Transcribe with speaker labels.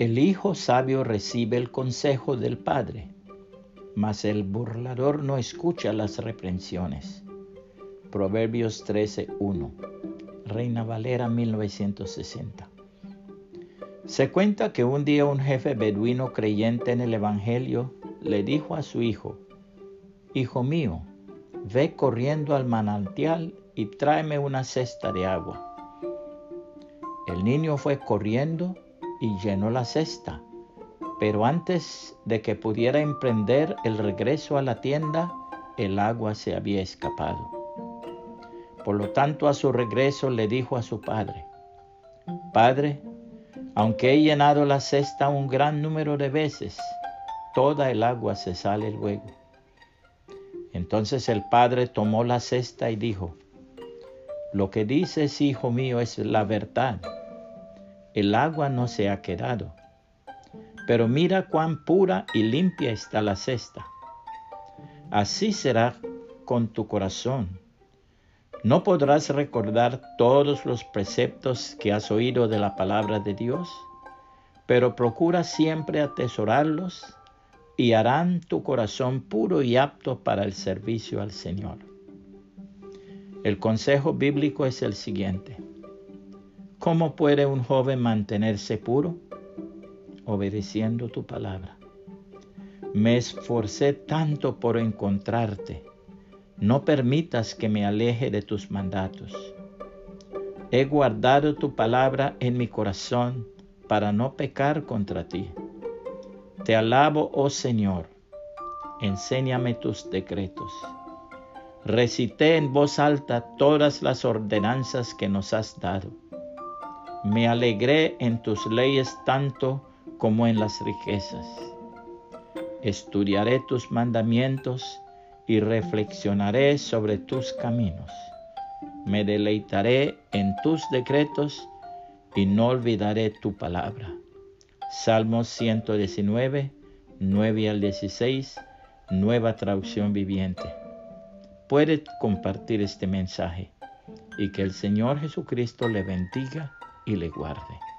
Speaker 1: El hijo sabio recibe el consejo del padre, mas el burlador no escucha las reprensiones. Proverbios 13:1. Reina Valera 1960. Se cuenta que un día un jefe beduino creyente en el Evangelio le dijo a su hijo, Hijo mío, ve corriendo al manantial y tráeme una cesta de agua. El niño fue corriendo y llenó la cesta, pero antes de que pudiera emprender el regreso a la tienda, el agua se había escapado. Por lo tanto, a su regreso le dijo a su padre, Padre, aunque he llenado la cesta un gran número de veces, toda el agua se sale luego. Entonces el padre tomó la cesta y dijo, Lo que dices, hijo mío, es la verdad. El agua no se ha quedado. Pero mira cuán pura y limpia está la cesta. Así será con tu corazón. ¿No podrás recordar todos los preceptos que has oído de la palabra de Dios? Pero procura siempre atesorarlos y harán tu corazón puro y apto para el servicio al Señor. El consejo bíblico es el siguiente. ¿Cómo puede un joven mantenerse puro? Obedeciendo tu palabra. Me esforcé tanto por encontrarte. No permitas que me aleje de tus mandatos. He guardado tu palabra en mi corazón para no pecar contra ti. Te alabo, oh Señor, enséñame tus decretos. Recité en voz alta todas las ordenanzas que nos has dado. Me alegré en tus leyes tanto como en las riquezas. Estudiaré tus mandamientos y reflexionaré sobre tus caminos. Me deleitaré en tus decretos y no olvidaré tu palabra. Salmos 119, 9 al 16, nueva traducción viviente. Puede compartir este mensaje y que el Señor Jesucristo le bendiga y le guarde.